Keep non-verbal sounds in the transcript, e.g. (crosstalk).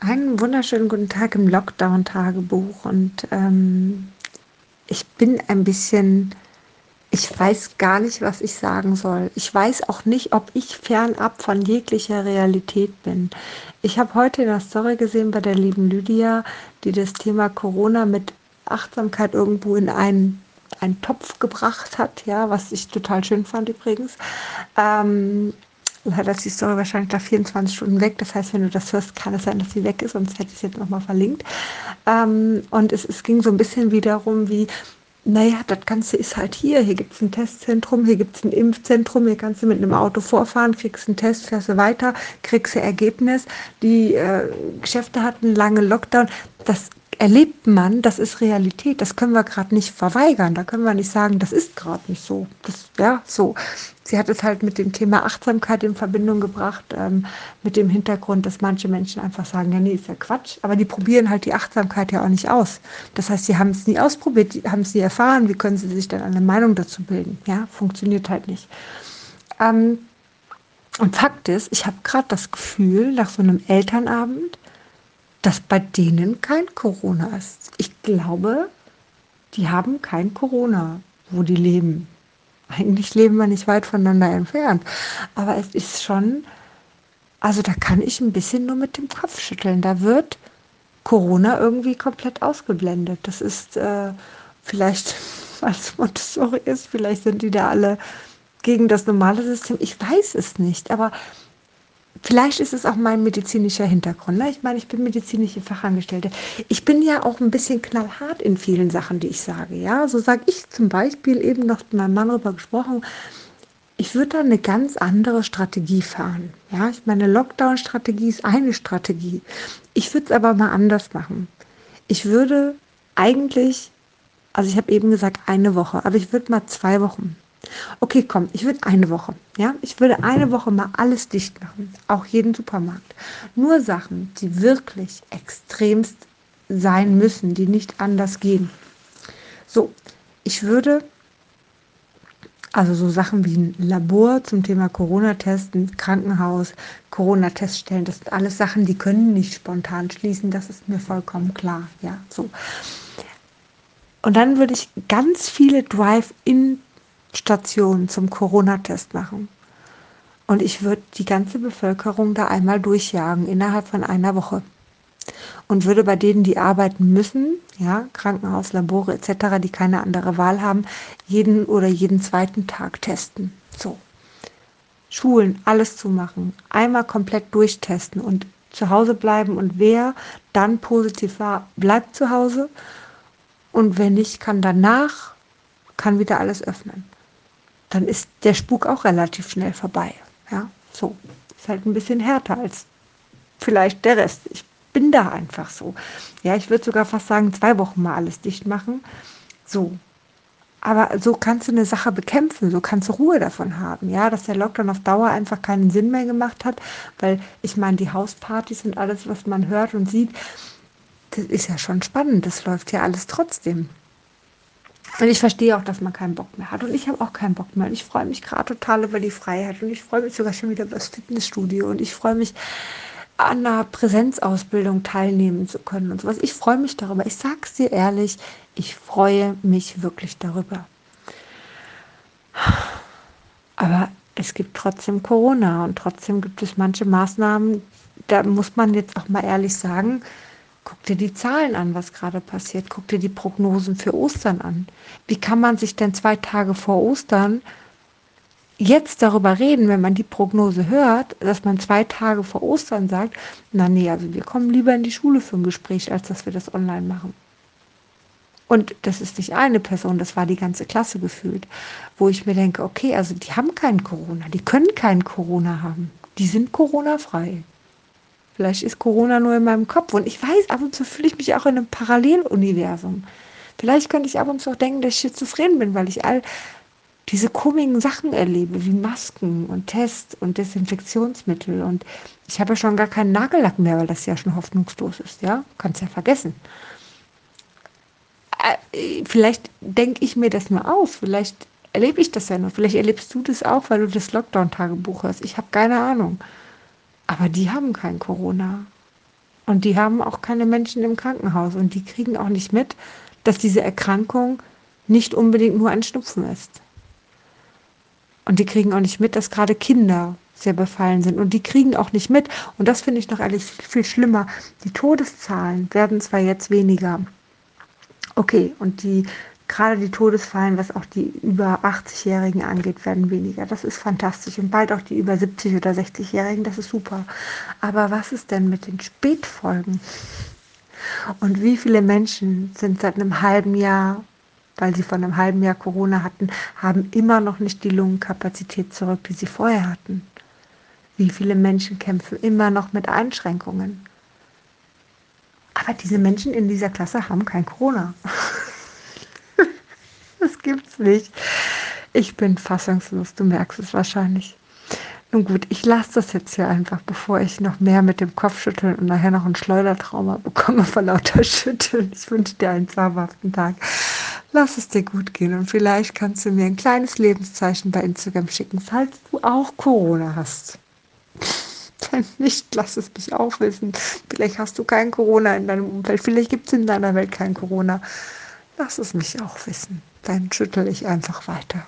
Einen wunderschönen guten Tag im Lockdown-Tagebuch und ähm, ich bin ein bisschen, ich weiß gar nicht, was ich sagen soll. Ich weiß auch nicht, ob ich fernab von jeglicher Realität bin. Ich habe heute in der Story gesehen bei der lieben Lydia, die das Thema Corona mit Achtsamkeit irgendwo in einen, einen Topf gebracht hat, ja, was ich total schön fand übrigens. Ähm, Leider ist die Story wahrscheinlich nach 24 Stunden weg. Das heißt, wenn du das hörst, kann es sein, dass sie weg ist, sonst hätte ich es jetzt nochmal verlinkt. Ähm, und es, es ging so ein bisschen wiederum wie, naja, das Ganze ist halt hier. Hier gibt es ein Testzentrum, hier gibt es ein Impfzentrum, hier kannst du mit einem Auto vorfahren, kriegst einen Test, fährst du weiter, kriegst du Ergebnis. Die äh, Geschäfte hatten lange Lockdown. Das erlebt man, das ist Realität. Das können wir gerade nicht verweigern. Da können wir nicht sagen, das ist gerade nicht so. Das, ja, so. Sie hat es halt mit dem Thema Achtsamkeit in Verbindung gebracht, ähm, mit dem Hintergrund, dass manche Menschen einfach sagen, ja, nee, ist ja Quatsch. Aber die probieren halt die Achtsamkeit ja auch nicht aus. Das heißt, sie haben es nie ausprobiert, haben es nie erfahren. Wie können sie sich dann eine Meinung dazu bilden? Ja, funktioniert halt nicht. Ähm, und Fakt ist, ich habe gerade das Gefühl, nach so einem Elternabend, dass bei denen kein Corona ist. Ich glaube, die haben kein Corona, wo die leben. Eigentlich leben wir nicht weit voneinander entfernt. Aber es ist schon, also da kann ich ein bisschen nur mit dem Kopf schütteln. Da wird Corona irgendwie komplett ausgeblendet. Das ist äh, vielleicht, (laughs) es Montessori ist, vielleicht sind die da alle gegen das normale System. Ich weiß es nicht. Aber Vielleicht ist es auch mein medizinischer Hintergrund. Ne? Ich meine, ich bin medizinische Fachangestellte. Ich bin ja auch ein bisschen knallhart in vielen Sachen, die ich sage. Ja, so sage ich zum Beispiel eben noch mit meinem Mann darüber gesprochen. Ich würde da eine ganz andere Strategie fahren. Ja, ich meine, Lockdown-Strategie ist eine Strategie. Ich würde es aber mal anders machen. Ich würde eigentlich, also ich habe eben gesagt eine Woche, aber ich würde mal zwei Wochen Okay, komm, ich würde eine Woche, ja, ich würde eine Woche mal alles dicht machen, auch jeden Supermarkt. Nur Sachen, die wirklich extremst sein müssen, die nicht anders gehen. So, ich würde also so Sachen wie ein Labor zum Thema Corona-Testen, Krankenhaus, Corona-Teststellen, das sind alles Sachen, die können nicht spontan schließen, das ist mir vollkommen klar, ja, so. Und dann würde ich ganz viele Drive-In Station zum Corona-Test machen. Und ich würde die ganze Bevölkerung da einmal durchjagen innerhalb von einer Woche. Und würde bei denen, die arbeiten müssen, ja, Krankenhaus, Labore etc., die keine andere Wahl haben, jeden oder jeden zweiten Tag testen. So. Schulen, alles zu machen, einmal komplett durchtesten und zu Hause bleiben. Und wer dann positiv war, bleibt zu Hause. Und wer nicht, kann danach, kann wieder alles öffnen dann ist der Spuk auch relativ schnell vorbei. Ja, so. Ist halt ein bisschen härter als vielleicht der Rest. Ich bin da einfach so. Ja, ich würde sogar fast sagen, zwei Wochen mal alles dicht machen. So. Aber so kannst du eine Sache bekämpfen, so kannst du Ruhe davon haben, ja, dass der Lockdown auf Dauer einfach keinen Sinn mehr gemacht hat, weil ich meine, die Hauspartys und alles, was man hört und sieht, das ist ja schon spannend, das läuft ja alles trotzdem. Und ich verstehe auch, dass man keinen Bock mehr hat. Und ich habe auch keinen Bock mehr. Und ich freue mich gerade total über die Freiheit. Und ich freue mich sogar schon wieder über das Fitnessstudio. Und ich freue mich, an einer Präsenzausbildung teilnehmen zu können und sowas. Ich freue mich darüber. Ich sage es dir ehrlich, ich freue mich wirklich darüber. Aber es gibt trotzdem Corona und trotzdem gibt es manche Maßnahmen, da muss man jetzt auch mal ehrlich sagen, Guck dir die Zahlen an, was gerade passiert. Guck dir die Prognosen für Ostern an. Wie kann man sich denn zwei Tage vor Ostern jetzt darüber reden, wenn man die Prognose hört, dass man zwei Tage vor Ostern sagt, na nee, also wir kommen lieber in die Schule für ein Gespräch, als dass wir das online machen. Und das ist nicht eine Person, das war die ganze Klasse gefühlt, wo ich mir denke, okay, also die haben keinen Corona, die können keinen Corona haben, die sind Corona-frei. Vielleicht ist Corona nur in meinem Kopf. Und ich weiß, ab und zu fühle ich mich auch in einem Paralleluniversum. Vielleicht könnte ich ab und zu auch denken, dass ich schizophren bin, weil ich all diese komischen Sachen erlebe, wie Masken und Tests und Desinfektionsmittel. Und ich habe ja schon gar keinen Nagellack mehr, weil das ja schon hoffnungslos ist. Ja, kannst ja vergessen. Äh, vielleicht denke ich mir das nur aus. Vielleicht erlebe ich das ja nur. Vielleicht erlebst du das auch, weil du das Lockdown-Tagebuch hörst. Ich habe keine Ahnung. Aber die haben kein Corona. Und die haben auch keine Menschen im Krankenhaus und die kriegen auch nicht mit, dass diese Erkrankung nicht unbedingt nur ein Schnupfen ist. Und die kriegen auch nicht mit, dass gerade Kinder sehr befallen sind. Und die kriegen auch nicht mit, und das finde ich noch ehrlich viel schlimmer, die Todeszahlen werden zwar jetzt weniger. Okay, und die gerade die Todesfallen, was auch die über 80-Jährigen angeht, werden weniger. Das ist fantastisch. Und bald auch die über 70 oder 60-Jährigen, das ist super. Aber was ist denn mit den Spätfolgen? Und wie viele Menschen sind seit einem halben Jahr, weil sie von einem halben Jahr Corona hatten, haben immer noch nicht die Lungenkapazität zurück, die sie vorher hatten? Wie viele Menschen kämpfen immer noch mit Einschränkungen? Aber diese Menschen in dieser Klasse haben kein Corona. Gibt's nicht. Ich bin fassungslos, du merkst es wahrscheinlich. Nun gut, ich lasse das jetzt hier einfach, bevor ich noch mehr mit dem Kopf schütteln und nachher noch ein Schleudertrauma bekomme vor lauter (laughs) Schütteln. Ich wünsche dir einen zauberhaften Tag. Lass es dir gut gehen und vielleicht kannst du mir ein kleines Lebenszeichen bei Instagram schicken, falls du auch Corona hast. Wenn nicht, lass es mich auch wissen. Vielleicht hast du kein Corona in deinem Umfeld, vielleicht gibt es in deiner Welt kein Corona. Lass es mich auch wissen. Dann schüttel ich einfach weiter.